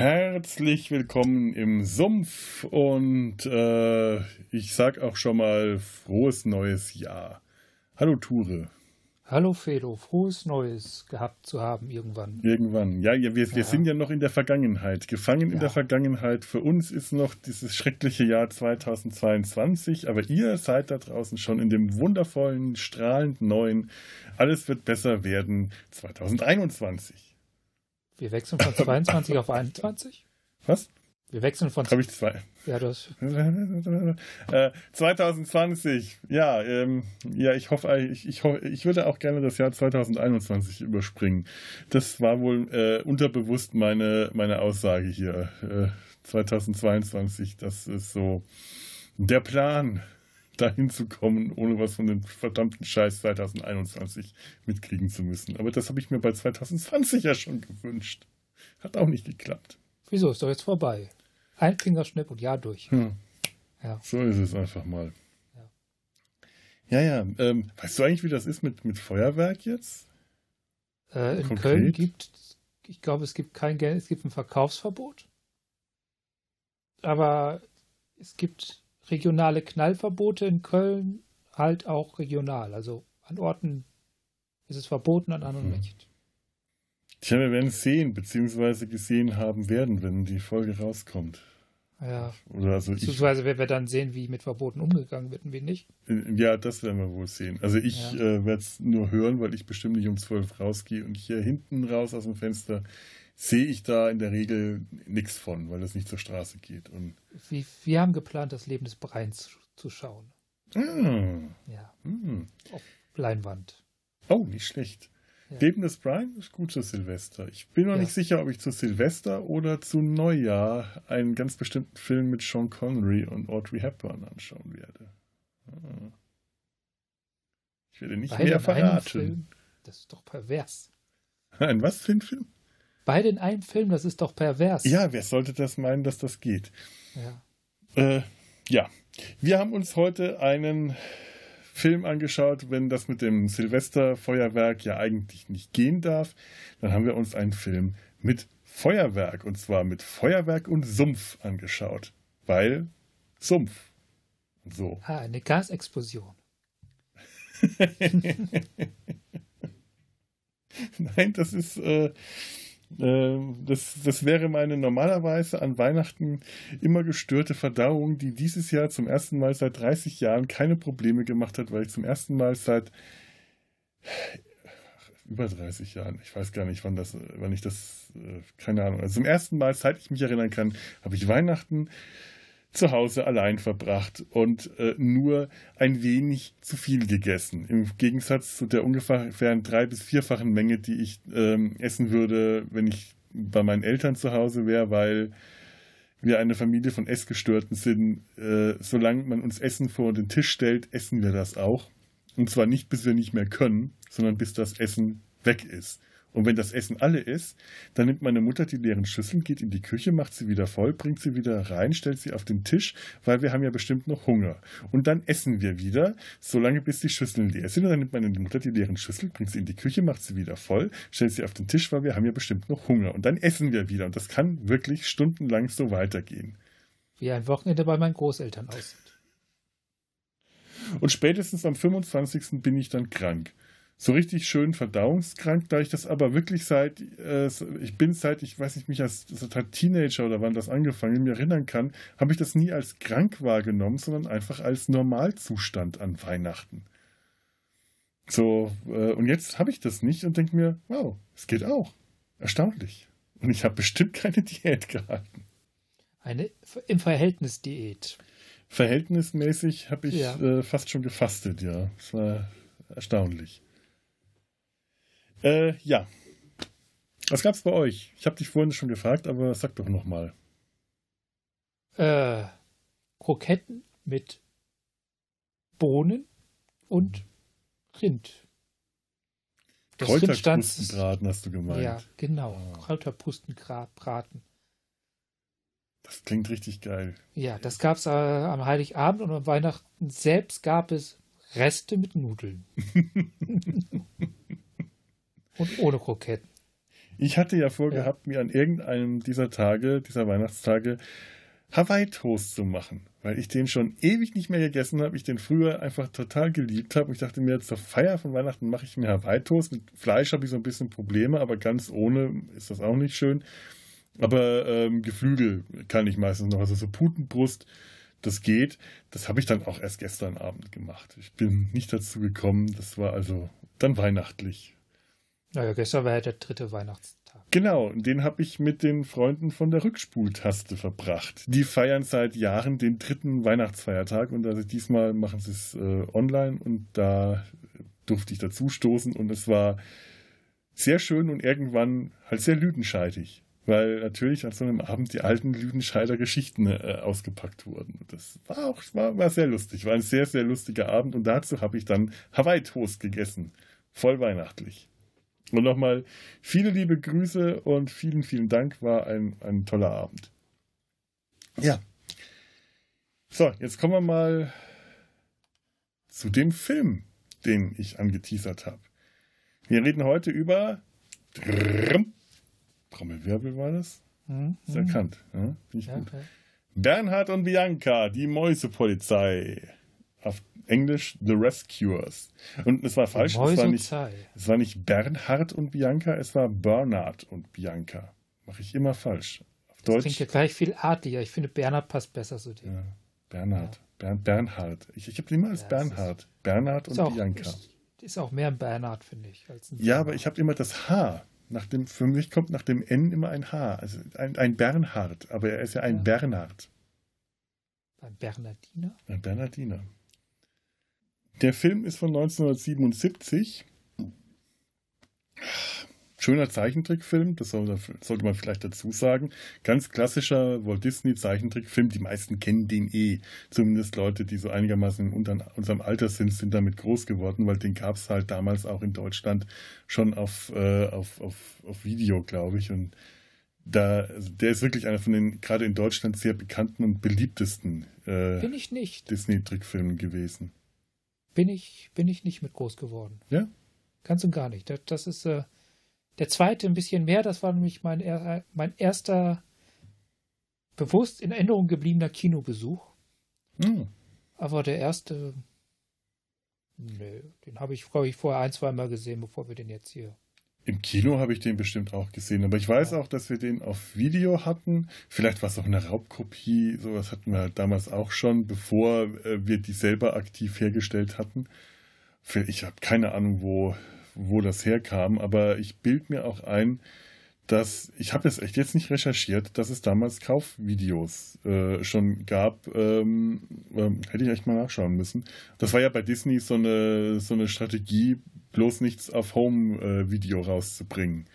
Herzlich willkommen im Sumpf und äh, ich sag auch schon mal frohes neues Jahr. Hallo Ture. Hallo Fedo, frohes Neues gehabt zu haben irgendwann. Irgendwann. Ja, ja wir, wir ja. sind ja noch in der Vergangenheit. Gefangen ja. in der Vergangenheit. Für uns ist noch dieses schreckliche Jahr 2022, aber ihr seid da draußen schon in dem wundervollen, strahlend neuen, alles wird besser werden 2021. Wir wechseln von 22 auf 21? Was? Wir wechseln von. Habe ich zwei. Ja, du hast. äh, 2020. Ja, ähm, ja, ich hoffe, ich, ich, hoffe, ich würde auch gerne das Jahr 2021 überspringen. Das war wohl äh, unterbewusst meine, meine Aussage hier. Äh, 2022, das ist so der Plan, dahin zu kommen, ohne was von dem verdammten Scheiß 2021 mitkriegen zu müssen. Aber das habe ich mir bei 2020 ja schon gewünscht. Hat auch nicht geklappt. Wieso? Ist doch jetzt vorbei. Ein Fingerschnipp und ja durch. Hm. Ja. So ist es einfach mal. Ja, ja. ja ähm, weißt du eigentlich, wie das ist mit, mit Feuerwerk jetzt? Äh, in Konkret? Köln gibt, ich glaube, es gibt kein Geld, es gibt ein Verkaufsverbot. Aber es gibt regionale Knallverbote in Köln, halt auch regional. Also an Orten ist es verboten, an anderen hm. nicht. Tja, wir werden es sehen, beziehungsweise gesehen haben werden, wenn die Folge rauskommt. Ja. Oder also Beziehungsweise werden wir dann sehen, wie mit Verboten umgegangen wird und wie nicht. Ja, das werden wir wohl sehen. Also ich ja. äh, werde es nur hören, weil ich bestimmt nicht um zwölf rausgehe und hier hinten raus aus dem Fenster sehe ich da in der Regel nichts von, weil das nicht zur Straße geht. Und wir, wir haben geplant, das Leben des Breins zu schauen. Ah. Ja. Hm. Auf Leinwand. Oh, nicht schlecht. Ja. Leben des Brian ist gut zu Silvester. Ich bin noch ja. nicht sicher, ob ich zu Silvester oder zu Neujahr einen ganz bestimmten Film mit Sean Connery und Audrey Hepburn anschauen werde. Ah. Ich werde nicht Beide mehr verraten. Das ist doch pervers. Ein was für ein Film? Beide in einem Film, das ist doch pervers. Ja, wer sollte das meinen, dass das geht? Ja. Äh, ja. Wir haben uns heute einen Film angeschaut, wenn das mit dem Silvesterfeuerwerk ja eigentlich nicht gehen darf. Dann haben wir uns einen Film mit Feuerwerk und zwar mit Feuerwerk und Sumpf angeschaut. Weil Sumpf. So. Ah, eine Gasexplosion. Nein, das ist. Äh, das, das wäre meine normalerweise an Weihnachten immer gestörte Verdauung, die dieses Jahr zum ersten Mal seit 30 Jahren keine Probleme gemacht hat, weil ich zum ersten Mal seit über 30 Jahren, ich weiß gar nicht, wann das, wann ich das, äh, keine Ahnung, also zum ersten Mal, seit ich mich erinnern kann, habe ich Weihnachten zu Hause allein verbracht und äh, nur ein wenig zu viel gegessen. Im Gegensatz zu der ungefähr drei- bis vierfachen Menge, die ich ähm, essen würde, wenn ich bei meinen Eltern zu Hause wäre, weil wir eine Familie von Essgestörten sind. Äh, solange man uns Essen vor den Tisch stellt, essen wir das auch. Und zwar nicht, bis wir nicht mehr können, sondern bis das Essen weg ist. Und wenn das Essen alle ist, dann nimmt meine Mutter die leeren Schüsseln, geht in die Küche, macht sie wieder voll, bringt sie wieder rein, stellt sie auf den Tisch, weil wir haben ja bestimmt noch Hunger. Und dann essen wir wieder, solange bis die Schüsseln leer sind. Und dann nimmt meine Mutter die leeren Schüsseln, bringt sie in die Küche, macht sie wieder voll, stellt sie auf den Tisch, weil wir haben ja bestimmt noch Hunger. Und dann essen wir wieder. Und das kann wirklich stundenlang so weitergehen. Wie ein Wochenende bei meinen Großeltern aussieht. Und spätestens am 25. bin ich dann krank so richtig schön verdauungskrank, da ich das aber wirklich seit, äh, ich bin seit, ich weiß nicht, mich als, als Teenager oder wann das angefangen, mir erinnern kann, habe ich das nie als krank wahrgenommen, sondern einfach als Normalzustand an Weihnachten. So, äh, und jetzt habe ich das nicht und denke mir, wow, es geht auch. Erstaunlich. Und ich habe bestimmt keine Diät gehalten. Eine im Verhältnis Diät. Verhältnismäßig habe ich ja. äh, fast schon gefastet, ja. Es war erstaunlich. Äh, ja. Was gab's bei euch? Ich habe dich vorhin schon gefragt, aber sag doch nochmal. Äh, Kroketten mit Bohnen und Rind. Kräuterpustenbraten hast du gemeint. Ja, genau. Oh. Kräuterpustenbraten. Das klingt richtig geil. Ja, das gab es äh, am Heiligabend und am Weihnachten selbst gab es Reste mit Nudeln. Und ohne Kroketten. Ich hatte ja vorgehabt, ja. mir an irgendeinem dieser Tage, dieser Weihnachtstage, Hawaii-Toast zu machen, weil ich den schon ewig nicht mehr gegessen habe. Ich den früher einfach total geliebt habe. Ich dachte mir, zur Feier von Weihnachten mache ich mir Hawaii-Toast. Mit Fleisch habe ich so ein bisschen Probleme, aber ganz ohne ist das auch nicht schön. Aber ähm, Geflügel kann ich meistens noch. Also so Putenbrust, das geht. Das habe ich dann auch erst gestern Abend gemacht. Ich bin nicht dazu gekommen. Das war also dann weihnachtlich. Naja, gestern war ja der dritte Weihnachtstag. Genau, den habe ich mit den Freunden von der Rückspultaste verbracht. Die feiern seit Jahren den dritten Weihnachtsfeiertag und also diesmal machen sie es äh, online und da durfte ich dazu stoßen und es war sehr schön und irgendwann halt sehr lüdenscheidig, weil natürlich an so einem Abend die alten Lüdenscheider Geschichten äh, ausgepackt wurden. Das war auch war, war sehr lustig, war ein sehr, sehr lustiger Abend und dazu habe ich dann Hawaii-Toast gegessen. Voll weihnachtlich. Und nochmal viele liebe Grüße und vielen, vielen Dank. War ein, ein toller Abend. Ja. So, jetzt kommen wir mal zu dem Film, den ich angeteasert habe. Wir reden heute über Trommelwirbel war das? Mhm. Ist erkannt. Ja, ja. Okay. Bernhard und Bianca, die Mäusepolizei. Auf Englisch The Rescuers. Und es war falsch. Es war, nicht, es war nicht Bernhard und Bianca, es war Bernhard und Bianca. Mache ich immer falsch. Auf Deutsch. Das klingt ja gleich viel artiger. Ich finde, Bernhard passt besser zu dir. Ja, Bernhard. Ja. Bern, Bernhard. Ich, ich habe immer als ja, Bernhard. Ist, Bernhard und auch, Bianca. Ist, ist auch mehr ein Bernhard, finde ich. ja, aber ich habe immer das H. Nach dem, für mich kommt nach dem N immer ein H. Also ein, ein Bernhard, aber er ist ja ein ja. Bernhard. Ein Bernardiner? Ein Bernardiner. Der Film ist von 1977. Schöner Zeichentrickfilm, das sollte man vielleicht dazu sagen. Ganz klassischer Walt Disney Zeichentrickfilm. Die meisten kennen den eh. Zumindest Leute, die so einigermaßen in unserem Alter sind, sind damit groß geworden, weil den gab es halt damals auch in Deutschland schon auf, äh, auf, auf, auf Video, glaube ich. Und da, also der ist wirklich einer von den gerade in Deutschland sehr bekannten und beliebtesten äh, Disney-Trickfilmen gewesen bin ich, bin ich nicht mit groß geworden. Ja? Ganz und gar nicht. Das, das ist äh, der zweite ein bisschen mehr. Das war nämlich mein, er, mein erster bewusst in Erinnerung gebliebener Kinobesuch. Mhm. Aber der erste, nö, den habe ich, glaube ich, vorher ein, zwei Mal gesehen, bevor wir den jetzt hier im Kino habe ich den bestimmt auch gesehen, aber ich weiß auch, dass wir den auf Video hatten. Vielleicht war es auch eine Raubkopie, sowas hatten wir damals auch schon, bevor äh, wir die selber aktiv hergestellt hatten. Ich habe keine Ahnung, wo, wo das herkam, aber ich bild mir auch ein, dass, ich habe es echt jetzt nicht recherchiert, dass es damals Kaufvideos äh, schon gab. Ähm, äh, hätte ich echt mal nachschauen müssen. Das war ja bei Disney so eine, so eine Strategie, bloß nichts auf Home-Video rauszubringen.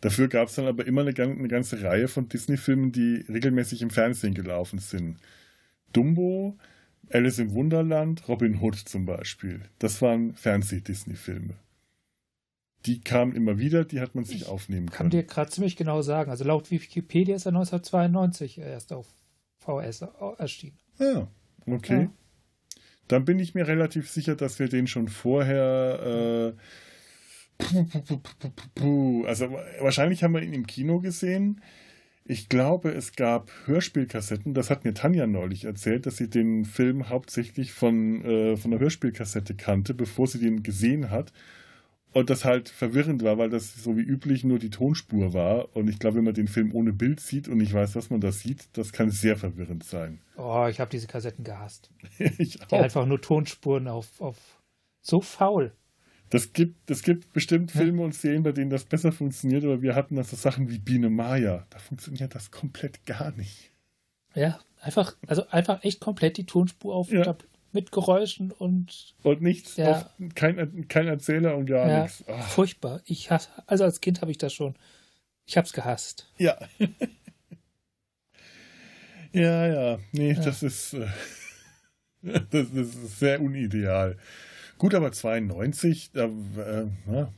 Dafür gab es dann aber immer eine, eine ganze Reihe von Disney-Filmen, die regelmäßig im Fernsehen gelaufen sind. Dumbo, Alice im Wunderland, Robin Hood zum Beispiel. Das waren Fernseh-Disney-Filme. Die kamen immer wieder, die hat man sich ich aufnehmen können. Kann dir gerade ziemlich genau sagen. Also laut Wikipedia ist er 1992 erst auf VS erschienen. Ah, okay. Ja. Dann bin ich mir relativ sicher, dass wir den schon vorher. Äh, also wahrscheinlich haben wir ihn im Kino gesehen. Ich glaube, es gab Hörspielkassetten. Das hat mir Tanja neulich erzählt, dass sie den Film hauptsächlich von, äh, von der Hörspielkassette kannte, bevor sie den gesehen hat. Und das halt verwirrend war, weil das so wie üblich nur die Tonspur war. Und ich glaube, wenn man den Film ohne Bild sieht und nicht weiß, was man da sieht, das kann sehr verwirrend sein. Oh, ich habe diese Kassetten gehasst. ich auch. Die einfach nur Tonspuren auf, auf so faul. Das gibt, das gibt bestimmt Filme und Serien, bei denen das besser funktioniert, aber wir hatten das so Sachen wie Biene Maya. Da funktioniert das komplett gar nicht. Ja, einfach, also einfach echt komplett die Tonspur auf ja mit Geräuschen und. Und nichts, ja. kein, kein Erzähler und gar ja, nichts. Ach. Furchtbar. Ich hasse, also als Kind habe ich das schon. Ich habe es gehasst. Ja. ja, ja. Nee, ja. das ist. Äh, das ist sehr unideal. Gut, aber 92, da, äh, na,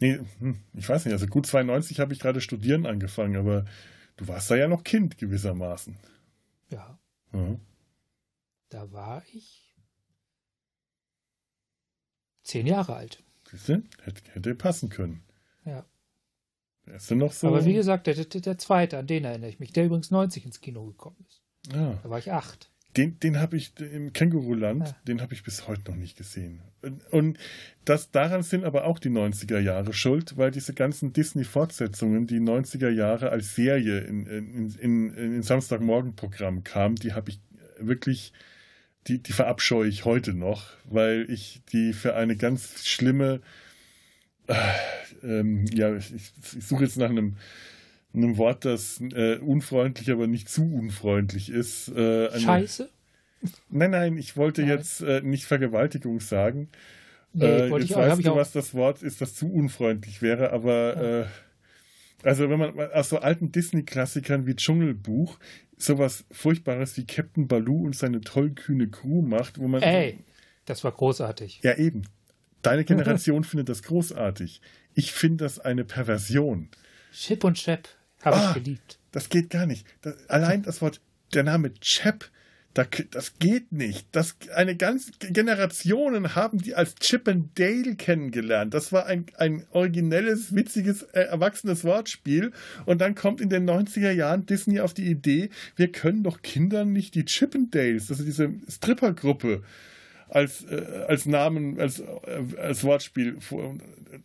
nee, hm, ich weiß nicht, also gut 92 habe ich gerade studieren angefangen, aber du warst da ja noch Kind gewissermaßen. Ja. Mhm. Da war ich zehn Jahre alt. Siehst du? Hätte, hätte passen können. Ja. Der ist noch so. Aber wie gesagt, der, der, der zweite, an den erinnere ich mich, der übrigens 90 ins Kino gekommen ist. Ja. Da war ich acht. Den, den habe ich im Känguruland, ja. den habe ich bis heute noch nicht gesehen. Und das, daran sind aber auch die 90er Jahre schuld, weil diese ganzen Disney-Fortsetzungen, die 90er Jahre als Serie in, in, in, in Samstagmorgen-Programm kamen, die habe ich wirklich, die, die verabscheue ich heute noch, weil ich die für eine ganz schlimme, äh, ähm, ja, ich, ich suche jetzt nach einem einem Wort, das äh, unfreundlich, aber nicht zu unfreundlich ist. Äh, eine, Scheiße? Nein, nein, ich wollte nein. jetzt äh, nicht Vergewaltigung sagen. Nee, äh, jetzt ich auch, weißt du, was das Wort ist, das zu unfreundlich wäre, aber also wenn man aus so alten Disney-Klassikern wie Dschungelbuch sowas Furchtbares wie Captain Baloo und seine tollkühne Crew macht, wo man. Ey, das war großartig. Ja, eben. Deine Generation findet das großartig. Ich finde das eine Perversion. Chip und Chap. Habe ah, ich geliebt. Das geht gar nicht. Das, allein das Wort, der Name Chap, da, das geht nicht. Das, eine ganze Generationen haben die als Chip and Dale kennengelernt. Das war ein, ein originelles, witziges, äh, erwachsenes Wortspiel. Und dann kommt in den 90er Jahren Disney auf die Idee, wir können doch Kindern nicht die Chip and Dales, also diese Strippergruppe, als, äh, als Namen, als, äh, als Wortspiel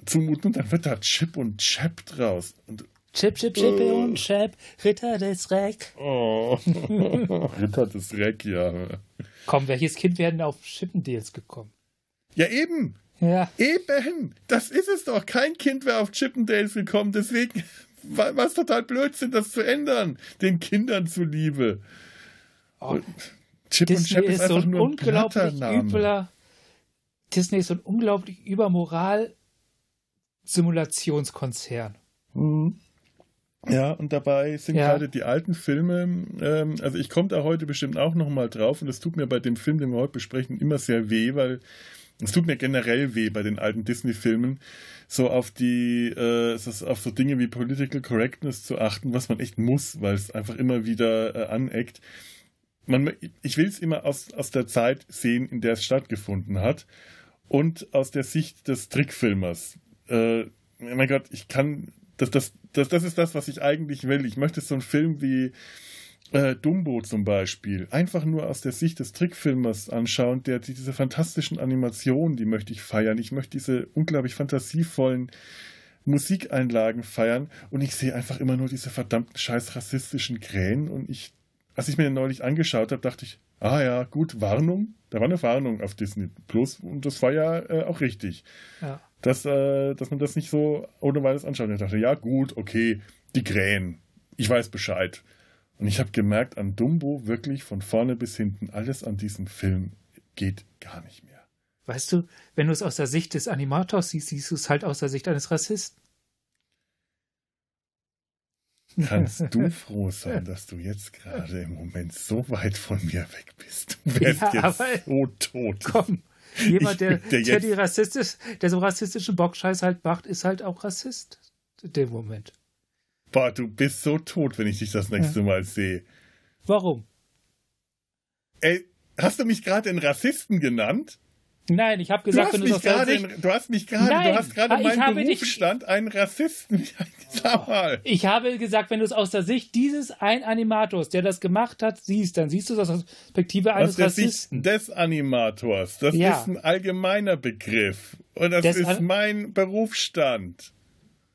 zumuten. Und dann wird da Chip und Chap draus. Und Chip, Chip, Chip oh. und Chap, Ritter des Reck. Oh. Ritter des Reck, ja. Komm, welches Kind werden auf Chippendales gekommen? Ja, eben. Ja. Eben. Das ist es doch. Kein Kind wäre auf Chippendales gekommen. Deswegen war es total Blödsinn, das zu ändern. Den Kindern zuliebe. Oh. Chip Disney und Chap ist, ist so ein unglaublich übler. Disney ist so ein unglaublich übermoral Simulationskonzern. Mhm. Ja, und dabei sind ja. gerade die alten Filme, ähm, also ich komme da heute bestimmt auch nochmal drauf und es tut mir bei dem Film, den wir heute besprechen, immer sehr weh, weil es tut mir generell weh bei den alten Disney-Filmen, so auf die, äh, auf so Dinge wie Political Correctness zu achten, was man echt muss, weil es einfach immer wieder äh, aneckt. Man, ich will es immer aus, aus der Zeit sehen, in der es stattgefunden hat und aus der Sicht des Trickfilmers. Äh, mein Gott, ich kann das, das, das, das ist das, was ich eigentlich will. Ich möchte so einen Film wie äh, Dumbo zum Beispiel einfach nur aus der Sicht des Trickfilmers anschauen, der diese fantastischen Animationen, die möchte ich feiern. Ich möchte diese unglaublich fantasievollen Musikeinlagen feiern und ich sehe einfach immer nur diese verdammten scheiß rassistischen Krähen und ich, als ich mir den neulich angeschaut habe, dachte ich, ah ja, gut, Warnung, da war eine Warnung auf Disney Plus und das war ja äh, auch richtig. Ja dass, äh, dass man das nicht so ohne weiteres anschaut. Ich dachte, ja gut, okay, die Krähen, ich weiß Bescheid. Und ich habe gemerkt, an Dumbo wirklich von vorne bis hinten, alles an diesem Film geht gar nicht mehr. Weißt du, wenn du es aus der Sicht des Animators siehst, siehst du es halt aus der Sicht eines Rassisten. Kannst du froh sein, dass du jetzt gerade im Moment so weit von mir weg bist. Du wärst ja, jetzt so tot. Komm, Jemand, der, der, der, die rassistisch, der so rassistischen Bockscheiß halt macht, ist halt auch Rassist in dem Moment. Boah, du bist so tot, wenn ich dich das nächste ja. Mal sehe. Warum? Ey, hast du mich gerade einen Rassisten genannt? Nein, ich habe gesagt, du hast, mich Sicht... du hast mich gerade, du hast gerade meinen Berufsstand dich... einen Rassisten. Sag mal. Ich habe gesagt, wenn du es aus der Sicht dieses ein Animators, der das gemacht hat, siehst, dann siehst du das aus der Perspektive eines aus der Rassisten. Sicht des Animators. Das ja. ist ein allgemeiner Begriff. Und das des ist An... mein Berufsstand.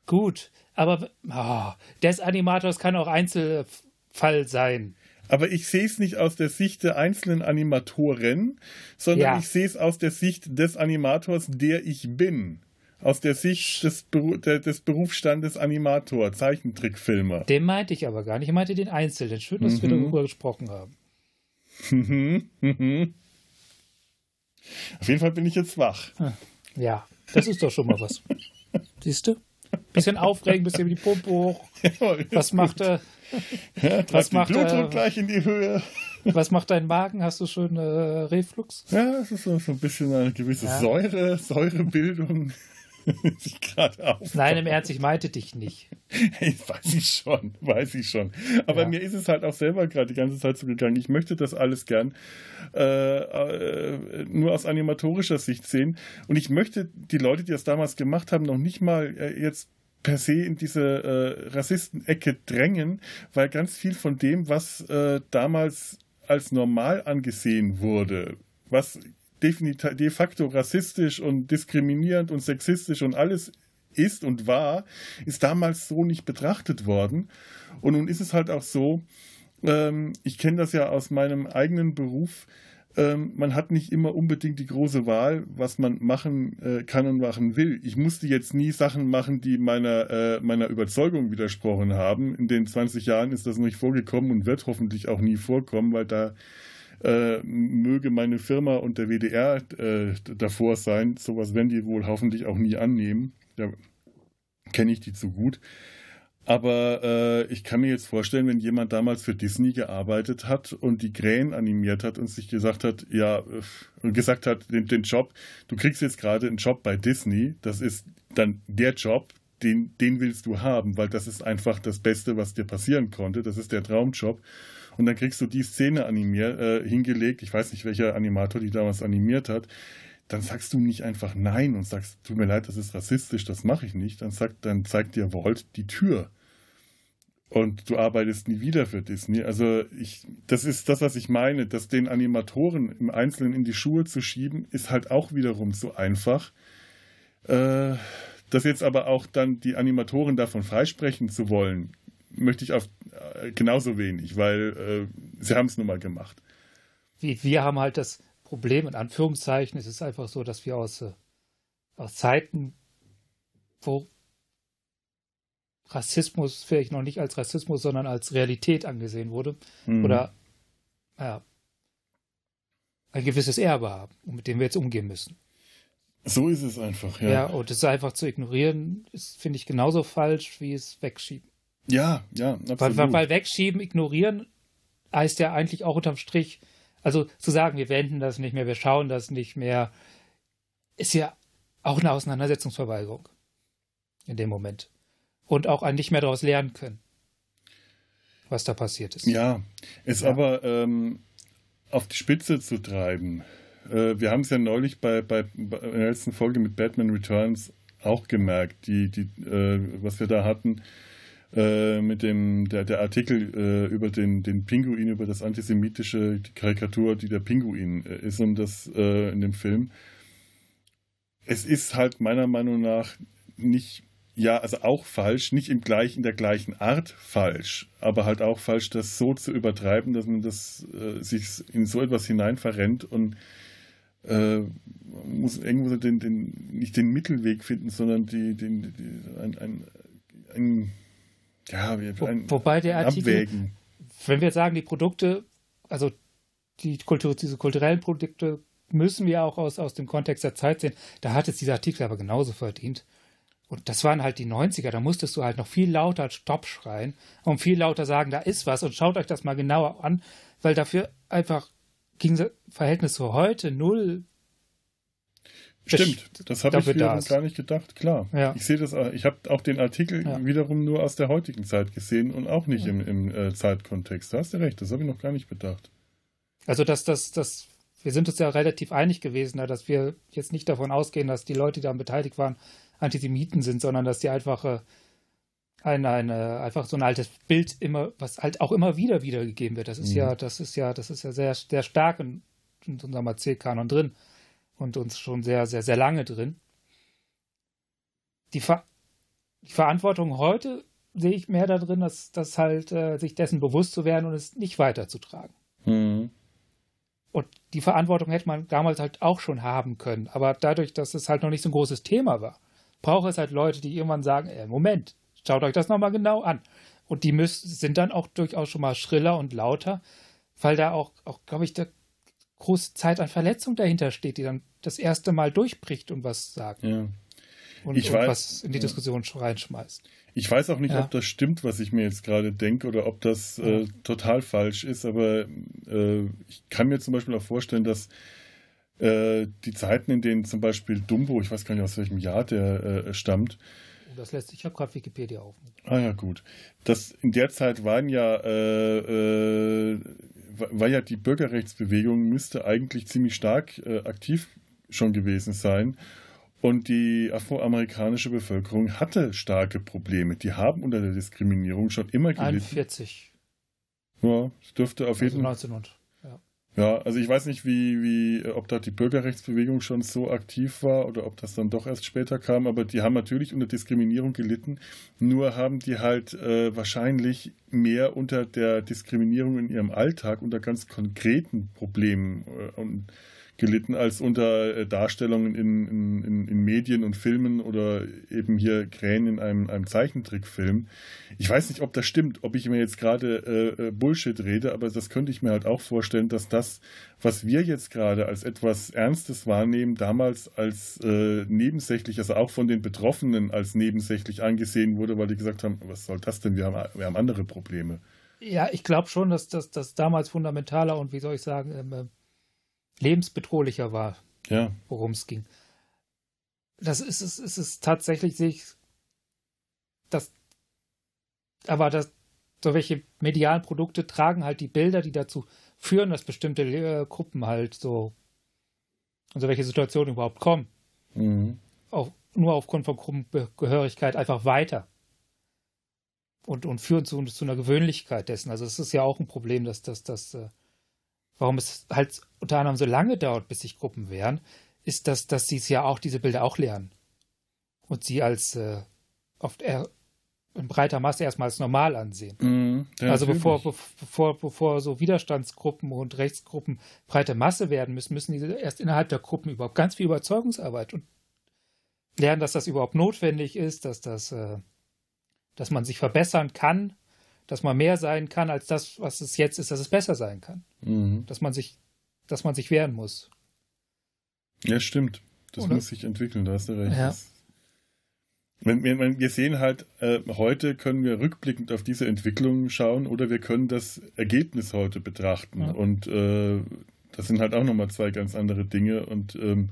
Gut, aber oh, des Animators kann auch Einzelfall sein. Aber ich sehe es nicht aus der Sicht der einzelnen Animatoren, sondern ja. ich sehe es aus der Sicht des Animators, der ich bin. Aus der Sicht des, Beru des Berufsstandes Animator, Zeichentrickfilmer. Den meinte ich aber gar nicht. Ich meinte den Einzelnen. Schön, dass mhm. wir darüber gesprochen haben. Mhm. Mhm. Auf jeden Fall bin ich jetzt wach. Ja, das ist doch schon mal was. Siehst du? Bisschen aufregen, bisschen die Pumpe hoch. was macht er? Ja, was macht Blutdruck äh, gleich in die Höhe. Was macht dein Magen? Hast du schon äh, Reflux? Ja, es ist so, so ein bisschen eine gewisse ja. Säure, Säurebildung. sich gerade auf. Nein, im Ernst, ich meinte dich nicht. Hey, weiß ich schon, weiß ich schon. Aber ja. mir ist es halt auch selber gerade die ganze Zeit so gegangen. Ich möchte das alles gern äh, äh, nur aus animatorischer Sicht sehen. Und ich möchte die Leute, die das damals gemacht haben, noch nicht mal äh, jetzt per se in diese äh, Rassistenecke drängen, weil ganz viel von dem, was äh, damals als normal angesehen wurde, was de facto rassistisch und diskriminierend und sexistisch und alles ist und war, ist damals so nicht betrachtet worden. Und nun ist es halt auch so, ähm, ich kenne das ja aus meinem eigenen Beruf, ähm, man hat nicht immer unbedingt die große Wahl, was man machen äh, kann und machen will. Ich musste jetzt nie Sachen machen, die meiner, äh, meiner Überzeugung widersprochen haben. In den 20 Jahren ist das nicht vorgekommen und wird hoffentlich auch nie vorkommen, weil da äh, möge meine Firma und der WDR äh, davor sein. Sowas werden die wohl hoffentlich auch nie annehmen. Da kenne ich die zu gut. Aber äh, ich kann mir jetzt vorstellen, wenn jemand damals für Disney gearbeitet hat und die Krähen animiert hat und sich gesagt hat, ja, und gesagt hat, den, den Job, du kriegst jetzt gerade einen Job bei Disney, das ist dann der Job, den, den willst du haben, weil das ist einfach das Beste, was dir passieren konnte. Das ist der Traumjob. Und dann kriegst du die Szene animiert, äh, hingelegt. Ich weiß nicht, welcher Animator die damals animiert hat dann sagst du nicht einfach Nein und sagst, tut mir leid, das ist rassistisch, das mache ich nicht. Dann, sagt, dann zeigt dir Walt die Tür. Und du arbeitest nie wieder für Disney. Also ich, das ist das, was ich meine, dass den Animatoren im Einzelnen in die Schuhe zu schieben, ist halt auch wiederum zu einfach. Äh, das jetzt aber auch dann die Animatoren davon freisprechen zu wollen, möchte ich auf äh, genauso wenig, weil äh, sie haben es nun mal gemacht. Wie, wir haben halt das Problem, in Anführungszeichen, es ist einfach so, dass wir aus, äh, aus Zeiten, wo Rassismus vielleicht noch nicht als Rassismus, sondern als Realität angesehen wurde, mhm. oder ja, ein gewisses Erbe haben, mit dem wir jetzt umgehen müssen. So ist es einfach, ja. Ja, und es einfach zu ignorieren, ist, finde ich, genauso falsch wie es wegschieben. Ja, ja, absolut. Weil, weil wegschieben, ignorieren heißt ja eigentlich auch unterm Strich, also zu sagen, wir wenden das nicht mehr, wir schauen das nicht mehr, ist ja auch eine Auseinandersetzungsverweigerung in dem Moment. Und auch ein nicht mehr daraus lernen können, was da passiert ist. Ja, es ja. aber ähm, auf die Spitze zu treiben. Äh, wir haben es ja neulich bei, bei, bei, der letzten Folge mit Batman Returns auch gemerkt, die, die, äh, was wir da hatten äh, mit dem der, der Artikel äh, über den, den Pinguin, über das antisemitische die Karikatur, die der Pinguin äh, ist und das äh, in dem Film. Es ist halt meiner Meinung nach nicht, ja, also auch falsch, nicht im gleich, in der gleichen Art falsch, aber halt auch falsch, das so zu übertreiben, dass man das äh, sich in so etwas hinein verrennt und äh, muss irgendwo den, den, nicht den Mittelweg finden, sondern die, den, die, ein, ein, ein ja, wir Wo, wobei der Artikel, abwägen. wenn wir sagen, die Produkte, also die Kultur, diese kulturellen Produkte müssen wir auch aus, aus dem Kontext der Zeit sehen. Da hat es dieser Artikel aber genauso verdient. Und das waren halt die 90er, da musstest du halt noch viel lauter Stopp schreien und viel lauter sagen, da ist was und schaut euch das mal genauer an, weil dafür einfach gegen das Verhältnis zu heute null Stimmt, das habe ich wiederum gar nicht gedacht, klar. Ja. Ich sehe das, ich habe auch den Artikel ja. wiederum nur aus der heutigen Zeit gesehen und auch nicht ja. im, im äh, Zeitkontext. Da hast du recht, das habe ich noch gar nicht bedacht. Also, dass das, das, wir sind uns ja relativ einig gewesen, dass wir jetzt nicht davon ausgehen, dass die Leute, die daran beteiligt waren, Antisemiten sind, sondern dass die einfach äh, ein, eine, einfach so ein altes Bild immer, was halt auch immer wieder wiedergegeben wird. Das ist mhm. ja, das ist ja, das ist ja sehr, sehr stark in, in unserem Erzählkanon drin und uns schon sehr, sehr, sehr lange drin. Die, Ver die Verantwortung heute sehe ich mehr darin, dass, dass halt äh, sich dessen bewusst zu werden und es nicht weiterzutragen. Mhm. Und die Verantwortung hätte man damals halt auch schon haben können. Aber dadurch, dass es halt noch nicht so ein großes Thema war, braucht es halt Leute, die irgendwann sagen, äh, Moment, schaut euch das nochmal genau an. Und die müssen, sind dann auch durchaus schon mal schriller und lauter, weil da auch, auch glaube ich, der große Zeit an Verletzung dahinter steht, die dann das erste Mal durchbricht und was sagt. Ja. Und, ich und weiß, was in die Diskussion ja. reinschmeißt. Ich weiß auch nicht, ja. ob das stimmt, was ich mir jetzt gerade denke, oder ob das äh, total falsch ist, aber äh, ich kann mir zum Beispiel auch vorstellen, dass äh, die Zeiten, in denen zum Beispiel Dumbo, ich weiß gar nicht, aus welchem Jahr der äh, stammt, oh, das lässt sich, ich habe gerade Wikipedia auf. Ah ja, gut. Das, in der Zeit waren ja äh, äh, war ja die Bürgerrechtsbewegung müsste eigentlich ziemlich stark äh, aktiv schon gewesen sein. Und die afroamerikanische Bevölkerung hatte starke Probleme. Die haben unter der Diskriminierung schon immer gelitten. 41. Ja, es dürfte auf also jeden Fall. 1900. Ja, also ich weiß nicht, wie, wie, ob da die Bürgerrechtsbewegung schon so aktiv war oder ob das dann doch erst später kam, aber die haben natürlich unter Diskriminierung gelitten. Nur haben die halt äh, wahrscheinlich mehr unter der Diskriminierung in ihrem Alltag, unter ganz konkreten Problemen äh, und gelitten als unter äh, Darstellungen in, in, in, Medien und Filmen oder eben hier Krähen in einem, einem Zeichentrickfilm. Ich weiß nicht, ob das stimmt, ob ich mir jetzt gerade äh, äh, Bullshit rede, aber das könnte ich mir halt auch vorstellen, dass das, was wir jetzt gerade als etwas Ernstes wahrnehmen, damals als äh, nebensächlich, also auch von den Betroffenen als nebensächlich angesehen wurde, weil die gesagt haben, was soll das denn, wir haben, wir haben andere Probleme. Ja, ich glaube schon, dass das damals fundamentaler und wie soll ich sagen, ähm, äh, lebensbedrohlicher war, ja. worum es ging. Das ist es, ist es tatsächlich, sehe ich, das, aber das, solche medialen Produkte tragen halt die Bilder, die dazu führen, dass bestimmte äh, Gruppen halt so in so welche Situationen überhaupt kommen. Mhm. Auch, nur aufgrund von Gruppengehörigkeit einfach weiter. Und, und führen zu, zu einer Gewöhnlichkeit dessen. Also es ist ja auch ein Problem, dass das, das, äh, warum es halt unter anderem so lange dauert, bis sich Gruppen wehren, ist, dass, dass sie es ja auch, diese Bilder auch lernen. Und sie als äh, oft eher in breiter Masse erstmal als normal ansehen. Mhm, also bevor, bevor, bevor so Widerstandsgruppen und Rechtsgruppen breite Masse werden müssen, müssen die erst innerhalb der Gruppen überhaupt ganz viel Überzeugungsarbeit und lernen, dass das überhaupt notwendig ist, dass das, äh, dass man sich verbessern kann dass man mehr sein kann als das, was es jetzt ist, dass es besser sein kann. Mhm. Dass man sich, dass man sich wehren muss. Ja, stimmt. Das Oder? muss sich entwickeln, da hast du recht. Ja. Wir sehen halt, äh, heute können wir rückblickend auf diese Entwicklung schauen oder wir können das Ergebnis heute betrachten. Ja. Und äh, das sind halt auch nochmal zwei ganz andere Dinge. Und ähm,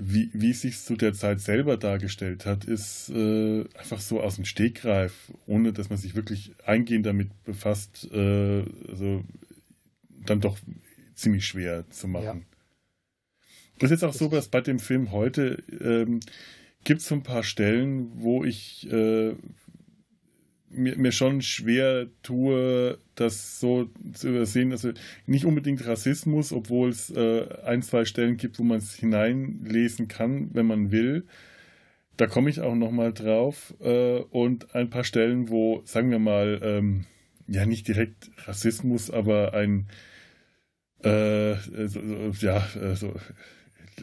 wie, wie es sich zu der Zeit selber dargestellt hat, ist äh, einfach so aus dem Stegreif, ohne dass man sich wirklich eingehend damit befasst, äh, also dann doch ziemlich schwer zu machen. Ja. Das ist jetzt auch so, dass bei dem Film heute ähm, gibt es so ein paar Stellen, wo ich äh, mir, mir schon schwer tue, das so zu übersehen. Also nicht unbedingt Rassismus, obwohl es äh, ein, zwei Stellen gibt, wo man es hineinlesen kann, wenn man will. Da komme ich auch nochmal drauf. Äh, und ein paar Stellen, wo, sagen wir mal, ähm, ja, nicht direkt Rassismus, aber ein, äh, so, ja, äh, so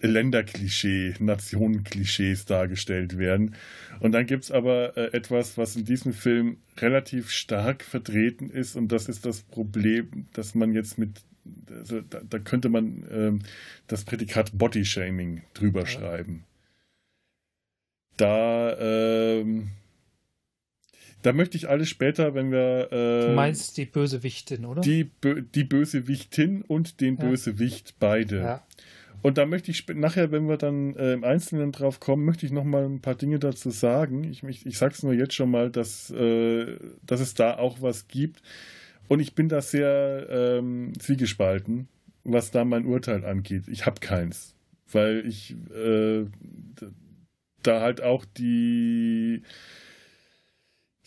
Länderklischee, Nationenklischees dargestellt werden. Und dann gibt es aber äh, etwas, was in diesem Film relativ stark vertreten ist, und das ist das Problem, dass man jetzt mit, also da, da, könnte man äh, das Prädikat Bodyshaming drüber ja. schreiben. Da, ähm, da möchte ich alles später, wenn wir. Äh, du meinst die Bösewichtin, oder? Die, die Bösewichtin und den ja. Bösewicht beide. Ja. Und da möchte ich nachher, wenn wir dann äh, im Einzelnen drauf kommen, möchte ich noch mal ein paar Dinge dazu sagen. Ich, ich, ich sag's nur jetzt schon mal, dass, äh, dass es da auch was gibt. Und ich bin da sehr ähm, zwiegespalten, was da mein Urteil angeht. Ich habe keins, weil ich äh, da halt auch die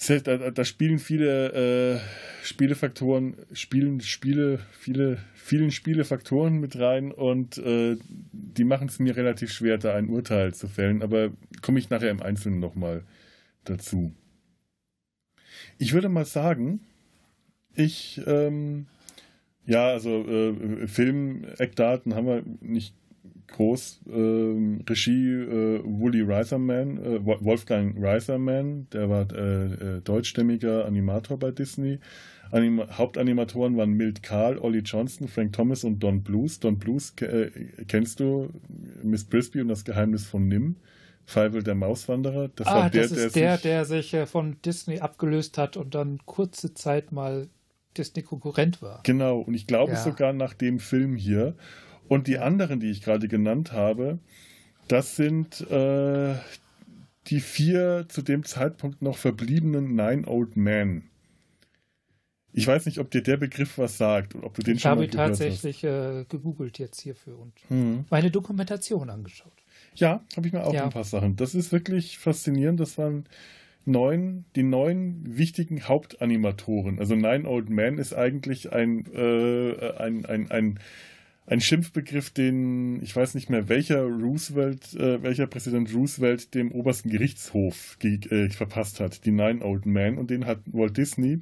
da, da spielen viele äh, Spielefaktoren, spielen Spiele, viele, vielen Spielefaktoren mit rein und äh, die machen es mir relativ schwer, da ein Urteil zu fällen, aber komme ich nachher im Einzelnen nochmal dazu. Ich würde mal sagen, ich, ähm, ja, also äh, Film-Eckdaten haben wir nicht groß. Ähm, Regie äh, Wooly Reiserman, äh, Wolfgang Reiserman, der war äh, äh, deutschstämmiger Animator bei Disney. Anim Hauptanimatoren waren Milt Kahl, Ollie Johnson, Frank Thomas und Don Blues. Don Blues äh, kennst du, Miss Brisby und das Geheimnis von Nim. Feivel der Mauswanderer. Das ah, war der, das ist der, der, sich, der sich äh, von Disney abgelöst hat und dann kurze Zeit mal Disney-Konkurrent war. Genau, und ich glaube ja. sogar nach dem Film hier. Und die anderen, die ich gerade genannt habe, das sind äh, die vier zu dem Zeitpunkt noch verbliebenen Nine Old Men. Ich weiß nicht, ob dir der Begriff was sagt ob du den ich schon mal gehört hast. Ich habe tatsächlich äh, gegoogelt jetzt hierfür und hm. meine Dokumentation angeschaut. Ja, habe ich mir auch ja. ein paar Sachen. Das ist wirklich faszinierend. Das waren neun, die neun wichtigen Hauptanimatoren. Also Nine Old Men ist eigentlich ein, äh, ein, ein, ein, ein Schimpfbegriff, den ich weiß nicht mehr, welcher Roosevelt, äh, welcher Präsident Roosevelt dem obersten Gerichtshof äh, verpasst hat. Die Nine Old Men. Und den hat Walt Disney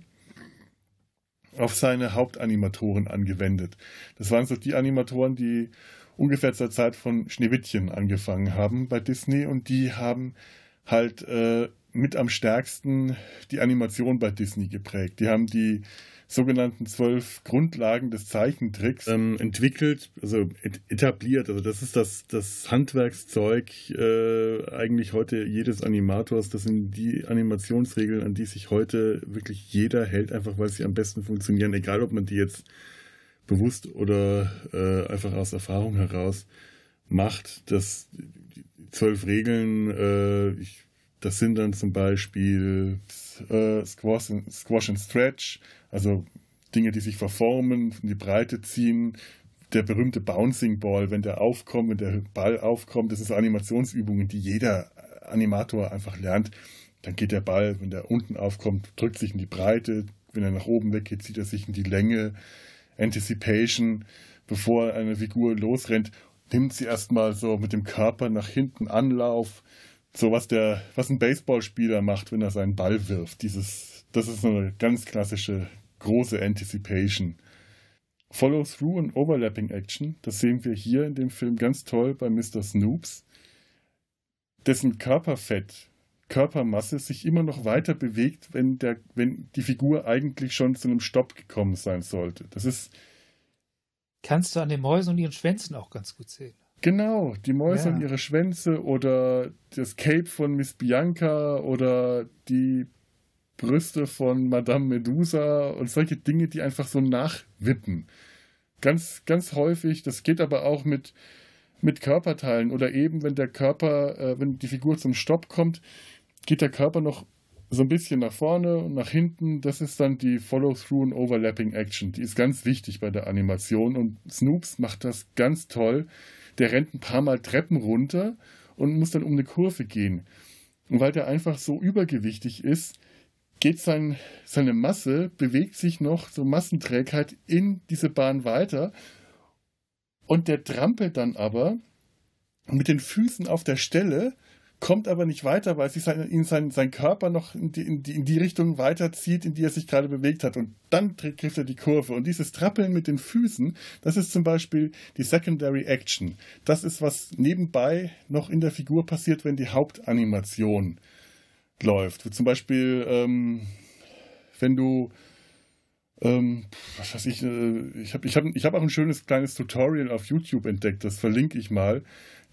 auf seine Hauptanimatoren angewendet. Das waren so die Animatoren, die ungefähr zur Zeit von Schneewittchen angefangen haben bei Disney und die haben halt äh, mit am stärksten die Animation bei Disney geprägt. Die haben die sogenannten zwölf Grundlagen des Zeichentricks ähm, entwickelt, also etabliert. Also das ist das, das Handwerkszeug äh, eigentlich heute jedes Animators. Das sind die Animationsregeln, an die sich heute wirklich jeder hält, einfach weil sie am besten funktionieren, egal ob man die jetzt bewusst oder äh, einfach aus Erfahrung heraus macht. Das zwölf Regeln, äh, ich, das sind dann zum Beispiel äh, Squash, and, Squash and Stretch, also Dinge, die sich verformen, in die Breite ziehen. Der berühmte Bouncing Ball, wenn der aufkommt, wenn der Ball aufkommt, das so Animationsübungen, die jeder Animator einfach lernt. Dann geht der Ball, wenn der unten aufkommt, drückt sich in die Breite. Wenn er nach oben weggeht, zieht er sich in die Länge. Anticipation, bevor eine Figur losrennt, nimmt sie erstmal so mit dem Körper nach hinten Anlauf. So was der, was ein Baseballspieler macht, wenn er seinen Ball wirft. Dieses, das ist so eine ganz klassische große Anticipation. Follow-through und Overlapping Action, das sehen wir hier in dem Film ganz toll bei Mr. Snoops, dessen Körperfett Körpermasse sich immer noch weiter bewegt, wenn, der, wenn die Figur eigentlich schon zu einem Stopp gekommen sein sollte. Das ist. Kannst du an den Mäusen und ihren Schwänzen auch ganz gut sehen. Genau, die Mäuse ja. und ihre Schwänze oder das Cape von Miss Bianca oder die Brüste von Madame Medusa und solche Dinge, die einfach so nachwippen. Ganz, ganz häufig, das geht aber auch mit, mit Körperteilen oder eben, wenn der Körper, äh, wenn die Figur zum Stopp kommt, geht der Körper noch so ein bisschen nach vorne und nach hinten. Das ist dann die Follow-through und Overlapping Action. Die ist ganz wichtig bei der Animation und Snoops macht das ganz toll. Der rennt ein paar Mal Treppen runter und muss dann um eine Kurve gehen. Und weil der einfach so übergewichtig ist, geht sein, seine Masse, bewegt sich noch, so Massenträgheit in diese Bahn weiter. Und der trampelt dann aber mit den Füßen auf der Stelle kommt aber nicht weiter, weil sich sein, ihn sein, sein Körper noch in die, in, die, in die Richtung weiterzieht, in die er sich gerade bewegt hat. Und dann trifft er die Kurve. Und dieses Trappeln mit den Füßen, das ist zum Beispiel die Secondary Action. Das ist, was nebenbei noch in der Figur passiert, wenn die Hauptanimation läuft. Zum Beispiel, ähm, wenn du ähm, was weiß ich, äh, ich habe ich hab, ich hab auch ein schönes kleines Tutorial auf YouTube entdeckt, das verlinke ich mal.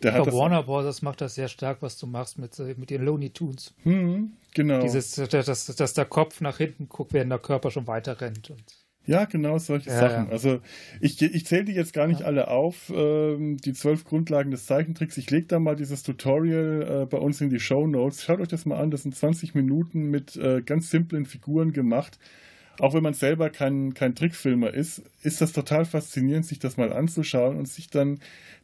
Der hat das, Warner Bros. macht das sehr stark, was du machst mit, äh, mit den Looney Tunes. Hm, genau. Dieses, dass, dass der Kopf nach hinten guckt, während der Körper schon weiter rennt. Und ja, genau solche ja, Sachen. Ja. Also ich, ich zähle die jetzt gar nicht ja. alle auf, ähm, die zwölf Grundlagen des Zeichentricks. Ich lege da mal dieses Tutorial äh, bei uns in die Show Notes. Schaut euch das mal an, das sind 20 Minuten mit äh, ganz simplen Figuren gemacht auch wenn man selber kein, kein Trickfilmer ist, ist das total faszinierend, sich das mal anzuschauen und sich dann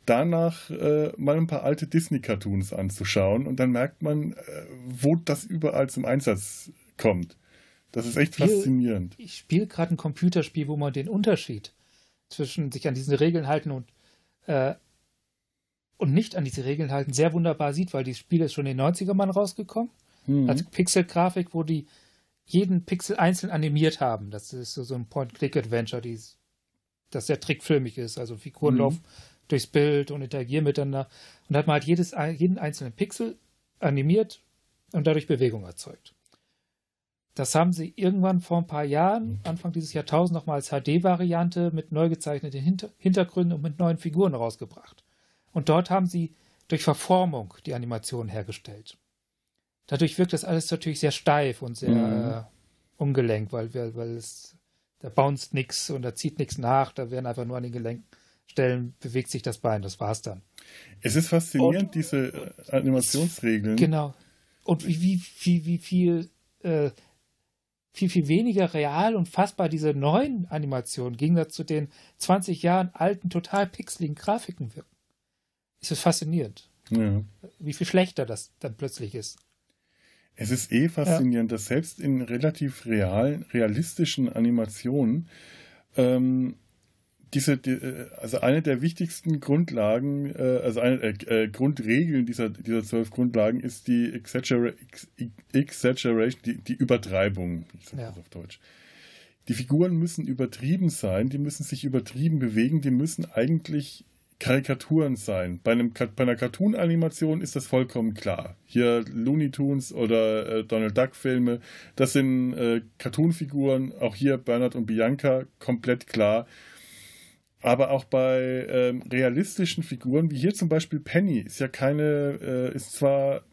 danach äh, mal ein paar alte Disney-Cartoons anzuschauen. Und dann merkt man, äh, wo das überall zum Einsatz kommt. Das ist echt spiel, faszinierend. Ich spiele gerade ein Computerspiel, wo man den Unterschied zwischen sich an diesen Regeln halten und, äh, und nicht an diese Regeln halten sehr wunderbar sieht, weil dieses Spiel ist schon in den 90er Mann rausgekommen. Mhm. Als Pixel-Grafik, wo die jeden Pixel einzeln animiert haben. Das ist so, so ein Point-Click-Adventure, das sehr trickfilmig ist. Also Figuren mhm. laufen durchs Bild und interagieren miteinander. Und da hat man halt jedes, jeden einzelnen Pixel animiert und dadurch Bewegung erzeugt. Das haben sie irgendwann vor ein paar Jahren, Anfang dieses Jahrtausends, nochmal als HD-Variante mit neu gezeichneten Hinter Hintergründen und mit neuen Figuren rausgebracht. Und dort haben sie durch Verformung die Animation hergestellt. Dadurch wirkt das alles natürlich sehr steif und sehr mhm. äh, ungelenkt, weil, weil es, da bounced nichts und da zieht nichts nach, da werden einfach nur an den Gelenkstellen bewegt sich das Bein, das war's dann. Es ist faszinierend, und, diese äh, Animationsregeln. Genau. Und wie, wie, wie, wie viel, äh, viel, viel weniger real und fassbar diese neuen Animationen gegen zu den 20 Jahren alten, total pixeligen Grafiken wirken. Ist das faszinierend. Ja. Wie viel schlechter das dann plötzlich ist. Es ist eh faszinierend, ja. dass selbst in relativ realen, realistischen Animationen ähm, diese, die, äh, also eine der wichtigsten Grundlagen, äh, also eine äh, äh, Grundregeln dieser, dieser zwölf Grundlagen ist die Exaggera Exaggeration, die, die Übertreibung, ich sage ja. das auf Deutsch. Die Figuren müssen übertrieben sein, die müssen sich übertrieben bewegen, die müssen eigentlich Karikaturen sein. Bei, einem, bei einer Cartoon-Animation ist das vollkommen klar. Hier Looney Tunes oder äh, Donald Duck-Filme, das sind äh, Cartoon-Figuren. Auch hier Bernhard und Bianca, komplett klar. Aber auch bei ähm, realistischen Figuren, wie hier zum Beispiel Penny, ist ja keine, äh, ist zwar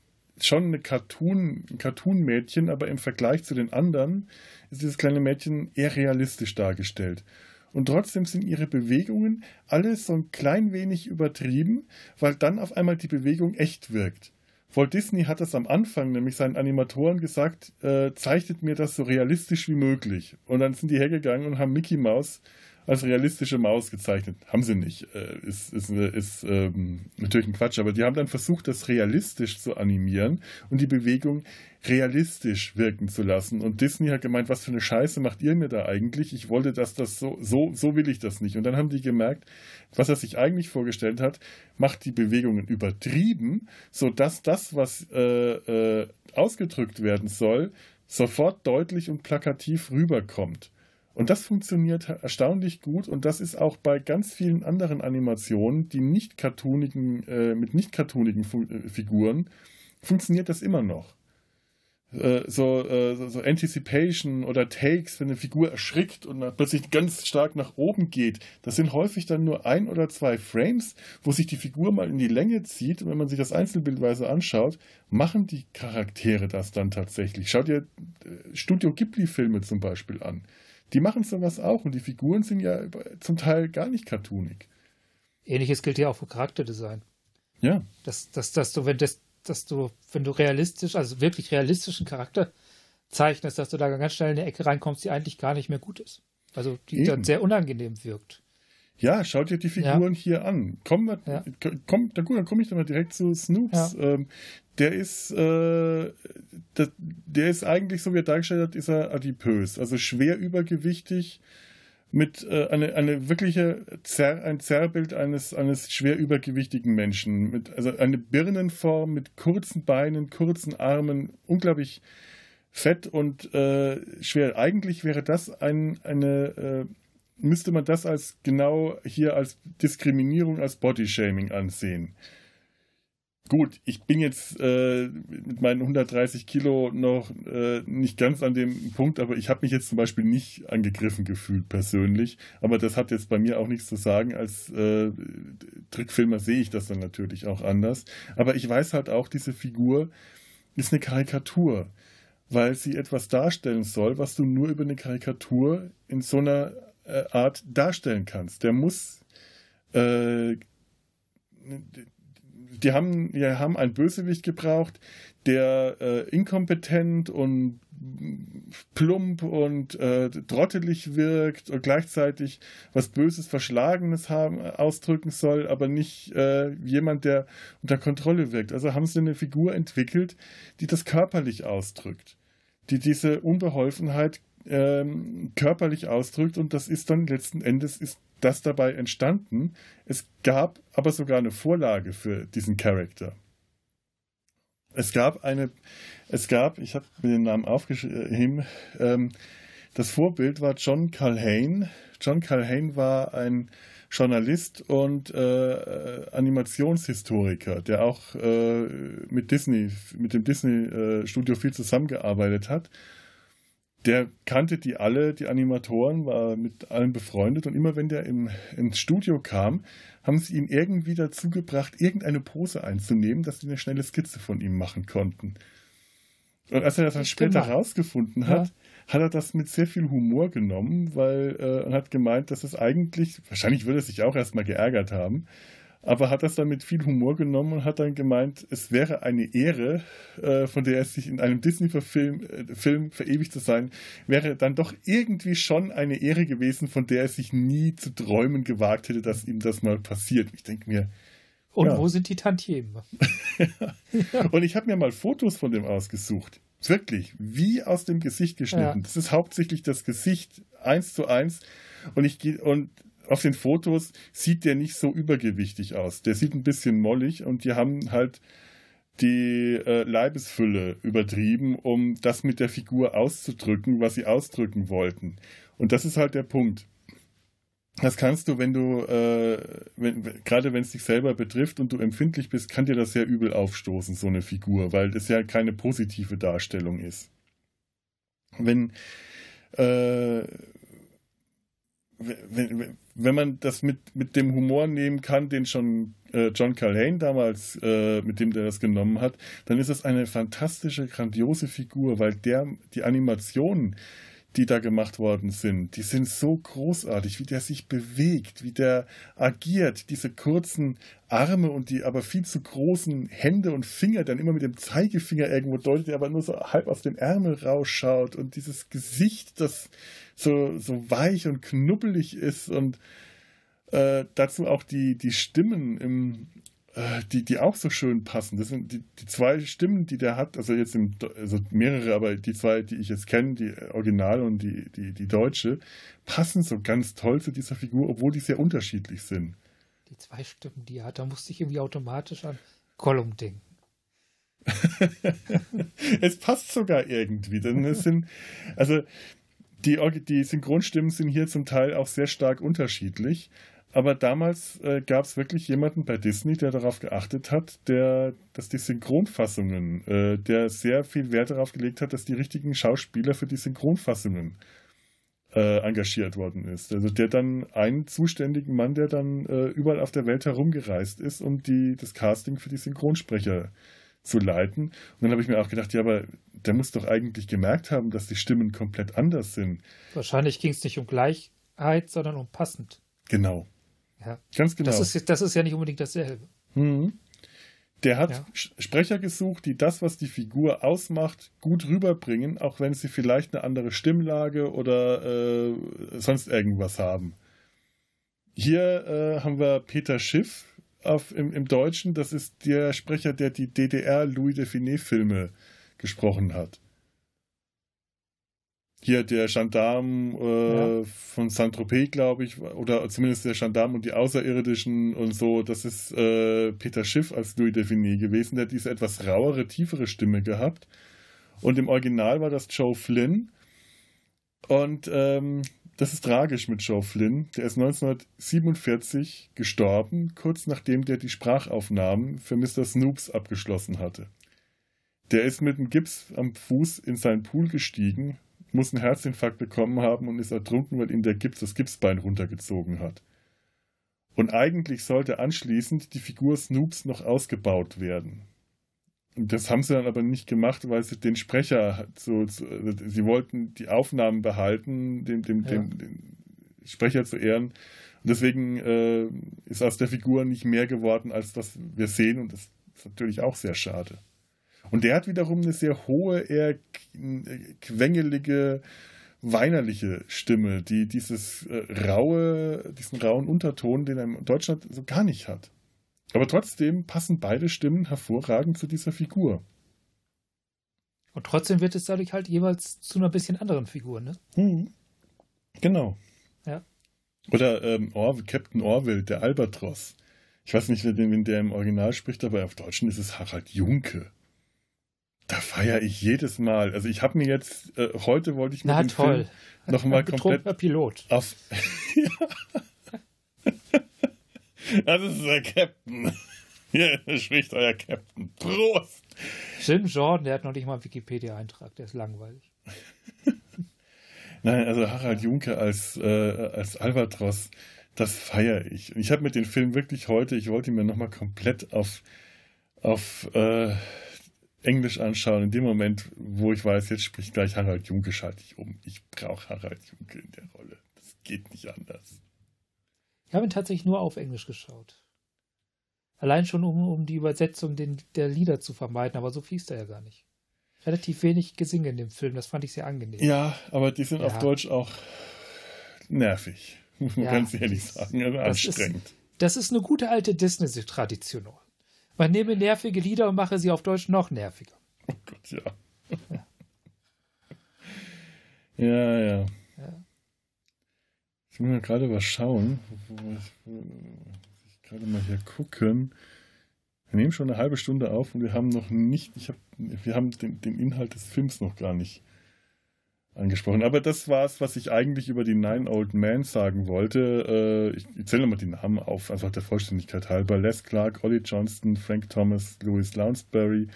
schon eine Cartoon, ein Cartoon-Mädchen, aber im Vergleich zu den anderen ist dieses kleine Mädchen eher realistisch dargestellt. Und trotzdem sind ihre Bewegungen alles so ein klein wenig übertrieben, weil dann auf einmal die Bewegung echt wirkt. Walt Disney hat das am Anfang nämlich seinen Animatoren gesagt, äh, zeichnet mir das so realistisch wie möglich. Und dann sind die hergegangen und haben Mickey Mouse als realistische Maus gezeichnet. Haben sie nicht. Äh, ist, ist, ist ähm, natürlich ein Quatsch, aber die haben dann versucht, das realistisch zu animieren und die Bewegung realistisch wirken zu lassen. Und Disney hat gemeint, was für eine Scheiße macht ihr mir da eigentlich? Ich wollte, dass das so, so, so will ich das nicht. Und dann haben die gemerkt, was er sich eigentlich vorgestellt hat, macht die Bewegungen übertrieben, sodass das, was äh, äh, ausgedrückt werden soll, sofort deutlich und plakativ rüberkommt. Und das funktioniert erstaunlich gut und das ist auch bei ganz vielen anderen Animationen, die nicht cartoonigen, äh, mit nicht cartoonigen äh, Figuren, funktioniert das immer noch. Äh, so, äh, so Anticipation oder Takes, wenn eine Figur erschrickt und plötzlich ganz stark nach oben geht, das sind häufig dann nur ein oder zwei Frames, wo sich die Figur mal in die Länge zieht und wenn man sich das einzelbildweise anschaut, machen die Charaktere das dann tatsächlich. Schaut dir äh, Studio Ghibli-Filme zum Beispiel an die machen sowas auch und die Figuren sind ja zum Teil gar nicht cartoonig. Ähnliches gilt ja auch für Charakterdesign. Ja. Dass, dass, dass du, wenn das, dass du, wenn du realistisch, also wirklich realistischen Charakter zeichnest, dass du da ganz schnell in eine Ecke reinkommst, die eigentlich gar nicht mehr gut ist. Also die Eben. dann sehr unangenehm wirkt. Ja, schaut dir die Figuren ja. hier an. Komm, ja. komm, na gut, dann komme ich dann mal direkt zu Snoops. Ja. Ähm, der ist, äh, der, der, ist eigentlich, so wie er dargestellt hat, ist er adipös, also schwer übergewichtig, mit äh, eine, eine wirkliche Zer, ein Zerrbild eines, eines schwer übergewichtigen Menschen. Mit, also eine Birnenform mit kurzen Beinen, kurzen Armen, unglaublich fett und äh, schwer. Eigentlich wäre das ein, eine, äh, müsste man das als genau hier als Diskriminierung, als Bodyshaming ansehen. Gut, ich bin jetzt äh, mit meinen 130 Kilo noch äh, nicht ganz an dem Punkt, aber ich habe mich jetzt zum Beispiel nicht angegriffen gefühlt persönlich. Aber das hat jetzt bei mir auch nichts zu sagen. Als äh, Trickfilmer sehe ich das dann natürlich auch anders. Aber ich weiß halt auch, diese Figur ist eine Karikatur, weil sie etwas darstellen soll, was du nur über eine Karikatur in so einer äh, Art darstellen kannst. Der muss äh, die haben, die haben einen Bösewicht gebraucht, der äh, inkompetent und plump und äh, trottelig wirkt und gleichzeitig was Böses, Verschlagenes haben, ausdrücken soll, aber nicht äh, jemand, der unter Kontrolle wirkt. Also haben sie eine Figur entwickelt, die das körperlich ausdrückt, die diese Unbeholfenheit ähm, körperlich ausdrückt und das ist dann letzten Endes ist das dabei entstanden. Es gab aber sogar eine Vorlage für diesen Charakter. Es gab eine, es gab, ich habe mir den Namen aufgeschrieben, ähm, das Vorbild war John Calhane. John Calhane war ein Journalist und äh, Animationshistoriker, der auch äh, mit Disney, mit dem Disney-Studio äh, viel zusammengearbeitet hat der kannte die alle, die Animatoren, war mit allen befreundet und immer wenn der im, ins Studio kam, haben sie ihn irgendwie dazu gebracht, irgendeine Pose einzunehmen, dass sie eine schnelle Skizze von ihm machen konnten. Und als er das dann später herausgefunden hat, ja. hat er das mit sehr viel Humor genommen, weil äh, und hat gemeint, dass es eigentlich, wahrscheinlich würde er sich auch erstmal geärgert haben, aber hat das dann mit viel Humor genommen und hat dann gemeint, es wäre eine Ehre, äh, von der er sich in einem Disney-Film äh, Film verewigt zu sein, wäre dann doch irgendwie schon eine Ehre gewesen, von der er sich nie zu träumen gewagt hätte, dass ihm das mal passiert. Ich denke mir, Und ja. wo sind die Tantiemen? Und ich habe mir mal Fotos von dem ausgesucht. Wirklich, wie aus dem Gesicht geschnitten. Ja. Das ist hauptsächlich das Gesicht eins zu eins. Und ich und auf den Fotos sieht der nicht so übergewichtig aus. Der sieht ein bisschen mollig und die haben halt die äh, Leibesfülle übertrieben, um das mit der Figur auszudrücken, was sie ausdrücken wollten. Und das ist halt der Punkt. Das kannst du, wenn du, äh, wenn, gerade wenn es dich selber betrifft und du empfindlich bist, kann dir das sehr übel aufstoßen, so eine Figur, weil es ja keine positive Darstellung ist. Wenn, äh, wenn, wenn man das mit, mit dem Humor nehmen kann, den schon äh, John Calhane damals, äh, mit dem der das genommen hat, dann ist es eine fantastische, grandiose Figur, weil der die Animationen, die da gemacht worden sind, die sind so großartig, wie der sich bewegt, wie der agiert, diese kurzen Arme und die aber viel zu großen Hände und Finger, dann immer mit dem Zeigefinger irgendwo deutet, der aber nur so halb aus dem Ärmel rausschaut und dieses Gesicht, das so, so weich und knubbelig ist und äh, dazu auch die, die Stimmen im, äh, die, die auch so schön passen. Das sind die, die zwei Stimmen, die der hat, also jetzt im, also mehrere, aber die zwei, die ich jetzt kenne, die Original und die, die, die deutsche, passen so ganz toll zu dieser Figur, obwohl die sehr unterschiedlich sind. Die zwei Stimmen, die er hat, da musste ich irgendwie automatisch an Gollum denken. es passt sogar irgendwie, denn es sind, also die, die Synchronstimmen sind hier zum Teil auch sehr stark unterschiedlich. Aber damals äh, gab es wirklich jemanden bei Disney, der darauf geachtet hat, der, dass die Synchronfassungen, äh, der sehr viel Wert darauf gelegt hat, dass die richtigen Schauspieler für die Synchronfassungen äh, engagiert worden ist. Also der dann einen zuständigen Mann, der dann äh, überall auf der Welt herumgereist ist, um die, das Casting für die Synchronsprecher zu leiten. Und dann habe ich mir auch gedacht, ja, aber der muss doch eigentlich gemerkt haben, dass die Stimmen komplett anders sind. Wahrscheinlich ging es nicht um Gleichheit, sondern um passend. Genau. Ja. Ganz genau. Das ist, das ist ja nicht unbedingt dasselbe. Mhm. Der hat ja. Sprecher gesucht, die das, was die Figur ausmacht, gut rüberbringen, auch wenn sie vielleicht eine andere Stimmlage oder äh, sonst irgendwas haben. Hier äh, haben wir Peter Schiff auf, im, im, Deutschen. Das ist der Sprecher, der die DDR Louis de Finet-Filme gesprochen hat hier der Gendarm äh, ja. von Saint-Tropez, glaube ich, oder zumindest der Gendarm und die Außerirdischen und so, das ist äh, Peter Schiff als Louis Defini gewesen. Der hat diese etwas rauere, tiefere Stimme gehabt. Und im Original war das Joe Flynn. Und ähm, das ist tragisch mit Joe Flynn. Der ist 1947 gestorben, kurz nachdem der die Sprachaufnahmen für Mr. Snoops abgeschlossen hatte. Der ist mit einem Gips am Fuß in seinen Pool gestiegen muss einen Herzinfarkt bekommen haben und ist ertrunken, weil ihm der Gips das Gipsbein runtergezogen hat. Und eigentlich sollte anschließend die Figur Snoops noch ausgebaut werden. Das haben sie dann aber nicht gemacht, weil sie den Sprecher so, so sie wollten die Aufnahmen behalten, dem, dem, ja. dem, dem Sprecher zu ehren. Und deswegen äh, ist aus der Figur nicht mehr geworden, als was wir sehen. Und das ist natürlich auch sehr schade. Und der hat wiederum eine sehr hohe, eher quengelige, weinerliche Stimme, die dieses äh, raue, diesen rauen Unterton, den er in Deutschland so gar nicht hat. Aber trotzdem passen beide Stimmen hervorragend zu dieser Figur. Und trotzdem wird es dadurch halt jeweils zu einer bisschen anderen Figur, ne? Hm. Genau. Ja. Oder ähm, Or Captain Orville, der Albatros. Ich weiß nicht, wen der im Original spricht, aber auf Deutschen ist es Harald Junke. Da feiere ich jedes Mal. Also ich habe mir jetzt, äh, heute wollte ich mir den toll. Film nochmal komplett Pilot. auf... das ist der Captain. Hier spricht euer Captain. Prost! Jim Jordan, der hat noch nicht mal einen Wikipedia-Eintrag, der ist langweilig. Nein, also Harald Junke als, äh, als Albatros, das feiere ich. Und ich habe mir den Film wirklich heute, ich wollte ihn mir nochmal komplett auf, auf äh, Englisch anschauen. In dem Moment, wo ich weiß, jetzt spricht gleich Harald Junke, schalte ich um. Ich brauche Harald Junke in der Rolle. Das geht nicht anders. Ich habe ihn tatsächlich nur auf Englisch geschaut. Allein schon, um, um die Übersetzung den, der Lieder zu vermeiden, aber so fließt er ja gar nicht. Relativ wenig Gesinge in dem Film, das fand ich sehr angenehm. Ja, aber die sind ja. auf Deutsch auch nervig, muss man ja, ganz ehrlich sagen, also anstrengend. Ist, Das ist eine gute alte Disney-Tradition. Man nehme nervige Lieder und mache sie auf Deutsch noch nerviger. Oh Gott, ja. Ja, ja. ja. Ich muss mal gerade was schauen. Ich gerade mal hier gucken. Wir nehmen schon eine halbe Stunde auf und wir haben noch nicht, ich hab, wir haben den, den Inhalt des Films noch gar nicht angesprochen. Aber das war es, was ich eigentlich über die Nine Old Men sagen wollte. Äh, ich, ich zähle mal die Namen auf, einfach der Vollständigkeit halber. Les Clark, Ollie Johnston, Frank Thomas, Louis Lounsbury,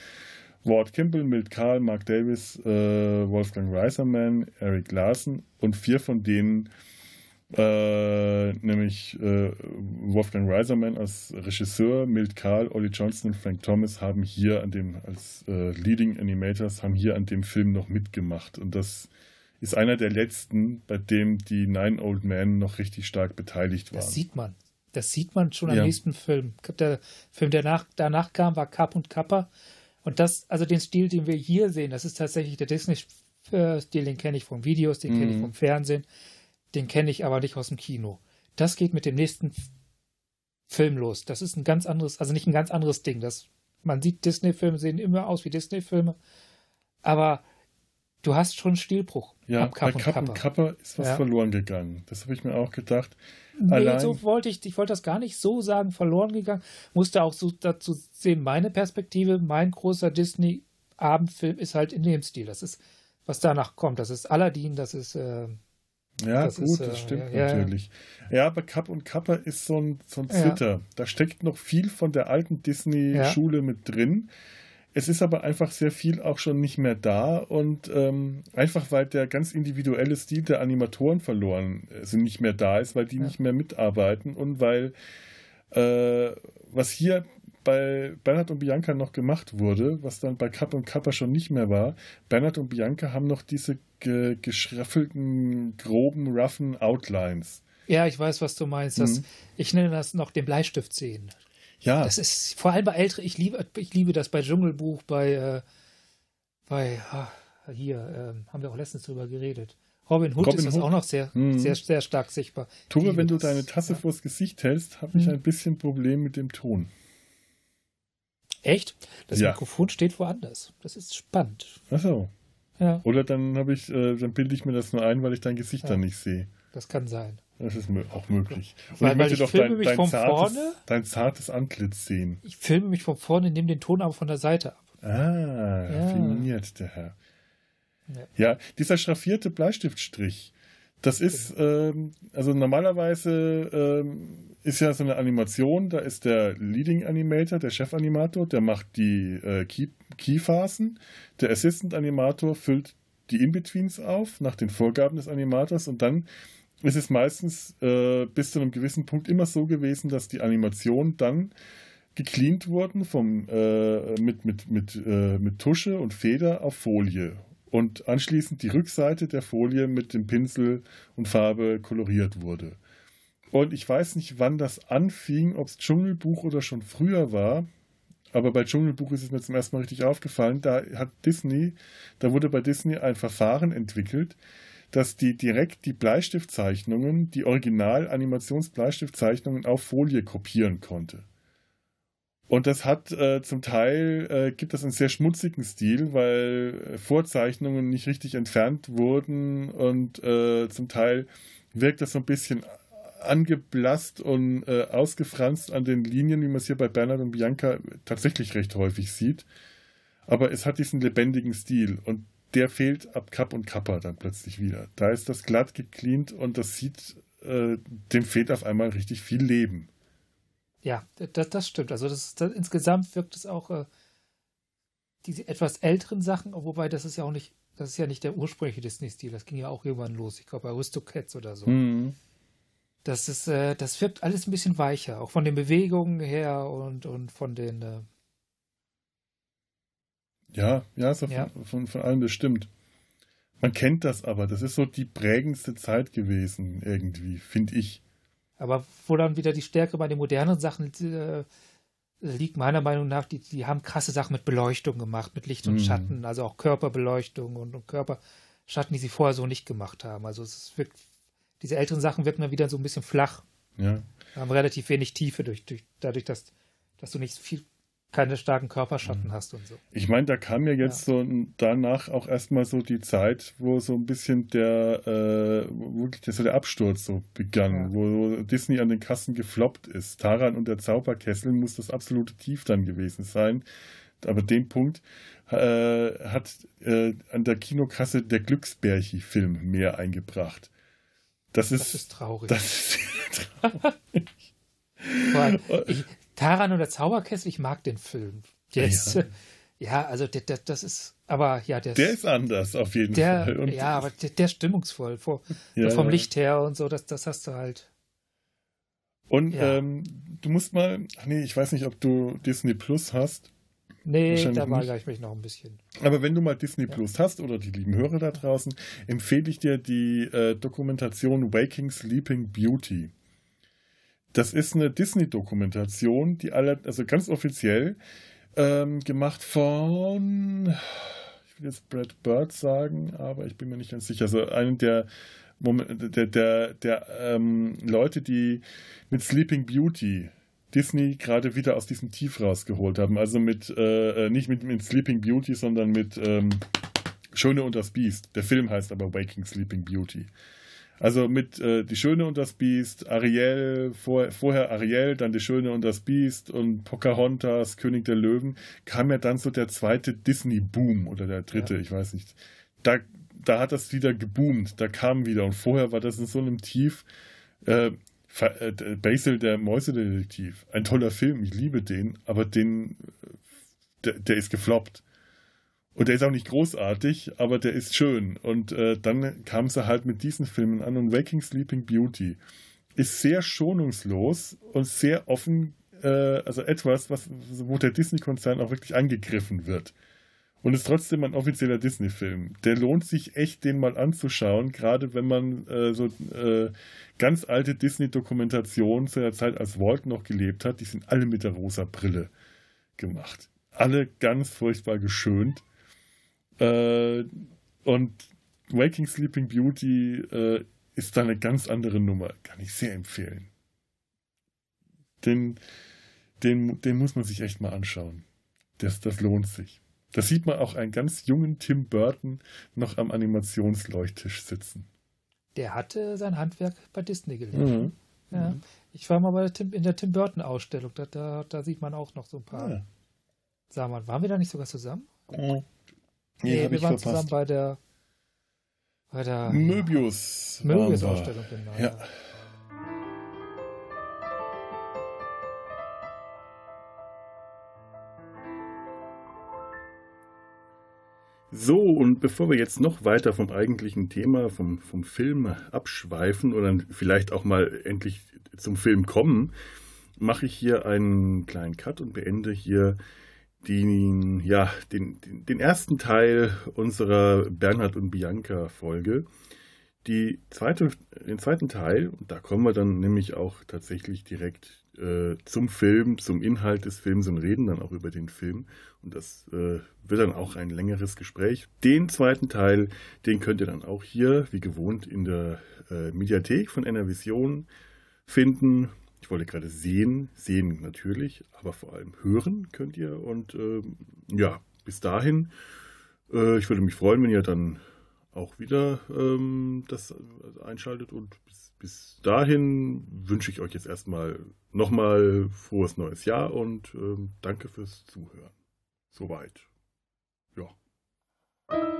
Ward Kimball, Milt Karl, Mark Davis, äh, Wolfgang Reiserman, Eric Larson und vier von denen, äh, nämlich äh, Wolfgang Reiserman als Regisseur, Milt Karl, Ollie Johnston und Frank Thomas haben hier an dem, als äh, Leading Animators, haben hier an dem Film noch mitgemacht. Und das ist einer der letzten, bei dem die Nine Old Men noch richtig stark beteiligt waren. Das sieht man. Das sieht man schon am ja. nächsten Film. Der Film, der nach, danach kam, war Kapp und Kappa. Und das, also den Stil, den wir hier sehen, das ist tatsächlich der Disney-Stil, den kenne ich von Videos, den mhm. kenne ich vom Fernsehen, den kenne ich aber nicht aus dem Kino. Das geht mit dem nächsten Film los. Das ist ein ganz anderes, also nicht ein ganz anderes Ding. Das, man sieht, Disney-Filme sehen immer aus wie Disney-Filme, aber du hast schon einen Stilbruch. Ja, Cup bei Cup und Kappa ist was ja. verloren gegangen. Das habe ich mir auch gedacht. Nee, Allein, so wollte ich, ich wollte das gar nicht so sagen, verloren gegangen. Musste auch so dazu sehen, meine Perspektive, mein großer Disney-Abendfilm ist halt in dem Stil. Das ist, was danach kommt. Das ist Aladdin, das ist. Äh, ja, das gut, ist, äh, das stimmt ja, natürlich. Ja. aber Cup und Kappa ist so ein, so ein Zitter. Ja. Da steckt noch viel von der alten Disney-Schule mit drin. Es ist aber einfach sehr viel auch schon nicht mehr da und ähm, einfach weil der ganz individuelle Stil der Animatoren verloren also nicht mehr da ist, weil die ja. nicht mehr mitarbeiten und weil äh, was hier bei Bernhard und Bianca noch gemacht wurde, was dann bei Kapp und Kappa schon nicht mehr war. Bernhard und Bianca haben noch diese ge geschraffelten, groben, roughen Outlines. Ja, ich weiß, was du meinst. Das, mhm. Ich nenne das noch den Bleistift sehen. Ja. Das ist vor allem bei älteren, ich liebe, ich liebe das bei Dschungelbuch, bei, äh, bei ach, hier, äh, haben wir auch letztens drüber geredet. Robin Hood Robin ist das Hood. auch noch sehr, hm. sehr, sehr stark sichtbar. Tore, wenn du deine Tasse ja. vors Gesicht hältst, habe ich hm. ein bisschen Problem mit dem Ton. Echt? Das ja. Mikrofon steht woanders. Das ist spannend. Ach so. Ja. Oder dann habe ich, äh, dann bilde ich mir das nur ein, weil ich dein Gesicht ja. dann nicht sehe. Das kann sein. Das ist auch möglich. Und weil, ich möchte doch dein, dein, zartes, vorne, dein, zartes, Antlitz sehen. Ich filme mich von vorne, nehme den Ton aber von der Seite ab. Ah, ja. raffiniert, der Herr. Ja. ja, dieser schraffierte Bleistiftstrich, das ist, ähm, also normalerweise ähm, ist ja so eine Animation, da ist der Leading Animator, der Chefanimator, der macht die äh, Key Keyphasen, der Assistant Animator füllt die In-Betweens auf nach den Vorgaben des Animators und dann ist es meistens äh, bis zu einem gewissen Punkt immer so gewesen, dass die Animationen dann gecleant wurden vom, äh, mit, mit, mit, äh, mit Tusche und Feder auf Folie und anschließend die Rückseite der Folie mit dem Pinsel und Farbe koloriert wurde. Und ich weiß nicht, wann das anfing, ob es Dschungelbuch oder schon früher war, aber bei Dschungelbuch ist es mir zum ersten Mal richtig aufgefallen. Da hat Disney, da wurde bei Disney ein Verfahren entwickelt, dass die direkt die Bleistiftzeichnungen, die Original-Animationsbleistiftzeichnungen auf Folie kopieren konnte. Und das hat äh, zum Teil, äh, gibt das einen sehr schmutzigen Stil, weil Vorzeichnungen nicht richtig entfernt wurden und äh, zum Teil wirkt das so ein bisschen angeblasst und äh, ausgefranst an den Linien, wie man es hier bei Bernhard und Bianca tatsächlich recht häufig sieht. Aber es hat diesen lebendigen Stil und der fehlt ab Cup und Kappa dann plötzlich wieder. Da ist das glatt gecleant und das sieht, äh, dem fehlt auf einmal richtig viel Leben. Ja, das, das stimmt. Also das, das, insgesamt wirkt es auch äh, diese etwas älteren Sachen, wobei das ist ja auch nicht, das ist ja nicht der ursprüngliche Disney-Stil. Das ging ja auch irgendwann los. Ich glaube bei Aristocats oder so. Mhm. Das ist, äh, das wirkt alles ein bisschen weicher, auch von den Bewegungen her und, und von den äh, ja, ja, so ja. Von, von, von allem bestimmt. Man kennt das aber, das ist so die prägendste Zeit gewesen, irgendwie, finde ich. Aber wo dann wieder die Stärke bei den modernen Sachen äh, liegt, meiner Meinung nach, die, die haben krasse Sachen mit Beleuchtung gemacht, mit Licht und mhm. Schatten, also auch Körperbeleuchtung und, und Körperschatten, die sie vorher so nicht gemacht haben. Also es wirkt, diese älteren Sachen wirken dann wieder so ein bisschen flach. Ja. Haben relativ wenig Tiefe durch, durch, dadurch, dass, dass du nicht viel keine starken Körperschatten mhm. hast und so. Ich meine, da kam ja jetzt ja. so danach auch erstmal so die Zeit, wo so ein bisschen der äh, wirklich so der Absturz so begann, ja. wo Disney an den Kassen gefloppt ist. Taran und der Zauberkessel muss das absolute Tief dann gewesen sein. Aber den Punkt äh, hat äh, an der Kinokasse der Glücksbärchi-Film mehr eingebracht. Das ist, das ist traurig. Das ist traurig. ich, Taran und der Zauberkessel, ich mag den Film. Der ja. ist, ja, also der, der, das ist, aber ja, der, der ist, anders auf jeden der, Fall. Und ja, aber der, der ist stimmungsvoll, vor, ja, vom Licht her und so, das, das hast du halt. Und ähm, du musst mal, ach nee, ich weiß nicht, ob du Disney Plus hast. Nee, da weigere ich mich noch ein bisschen. Aber wenn du mal Disney ja. Plus hast oder die lieben Hörer da draußen, empfehle ich dir die äh, Dokumentation Waking Sleeping Beauty. Das ist eine Disney-Dokumentation, die alle, also ganz offiziell ähm, gemacht von, ich will jetzt Brad Bird sagen, aber ich bin mir nicht ganz sicher. Also einen der der, der, der ähm, Leute, die mit Sleeping Beauty Disney gerade wieder aus diesem Tief rausgeholt haben. Also mit, äh, äh, nicht mit, mit Sleeping Beauty, sondern mit ähm, Schöne und das Biest. Der Film heißt aber Waking Sleeping Beauty. Also mit äh, Die Schöne und das Biest, Ariel, vor, vorher Ariel, dann Die Schöne und das Biest und Pocahontas, König der Löwen, kam ja dann so der zweite Disney-Boom oder der dritte, ja. ich weiß nicht. Da, da hat das wieder geboomt, da kam wieder und vorher war das in so einem Tief. Äh, äh Basil, der Mäusedetektiv, ein toller Film, ich liebe den, aber den, der, der ist gefloppt. Und der ist auch nicht großartig, aber der ist schön. Und äh, dann kam sie halt mit diesen Filmen an und Waking Sleeping Beauty ist sehr schonungslos und sehr offen, äh, also etwas, was, wo der Disney-Konzern auch wirklich angegriffen wird. Und ist trotzdem ein offizieller Disney-Film. Der lohnt sich echt, den mal anzuschauen, gerade wenn man äh, so äh, ganz alte Disney-Dokumentationen zu der Zeit, als Walt noch gelebt hat, die sind alle mit der rosa Brille gemacht. Alle ganz furchtbar geschönt. Äh, und Waking Sleeping Beauty äh, ist da eine ganz andere Nummer. Kann ich sehr empfehlen. Den, den, den muss man sich echt mal anschauen. Das, das lohnt sich. Da sieht man auch einen ganz jungen Tim Burton noch am Animationsleuchttisch sitzen. Der hatte sein Handwerk bei Disney gelernt. Mhm. Ja. Ich war mal bei der Tim, in der Tim Burton Ausstellung. Da, da, da, sieht man auch noch so ein paar. Ja. Sag mal, waren wir da nicht sogar zusammen? Oh. Nee, nee wir waren verpasst. zusammen bei der bei der Möbius. Möbius Ausstellung, genau. Ja. So, und bevor wir jetzt noch weiter vom eigentlichen Thema, vom, vom Film abschweifen oder vielleicht auch mal endlich zum Film kommen, mache ich hier einen kleinen Cut und beende hier den, ja, den, den, ersten Teil unserer Bernhard und Bianca Folge. Die zweite, den zweiten Teil, und da kommen wir dann nämlich auch tatsächlich direkt äh, zum Film, zum Inhalt des Films und reden dann auch über den Film. Und das äh, wird dann auch ein längeres Gespräch. Den zweiten Teil, den könnt ihr dann auch hier, wie gewohnt, in der äh, Mediathek von NRVision finden. Ich wollte gerade sehen, sehen natürlich, aber vor allem hören könnt ihr. Und äh, ja, bis dahin, äh, ich würde mich freuen, wenn ihr dann auch wieder ähm, das einschaltet. Und bis, bis dahin wünsche ich euch jetzt erstmal nochmal frohes neues Jahr und ähm, danke fürs Zuhören. Soweit. Ja.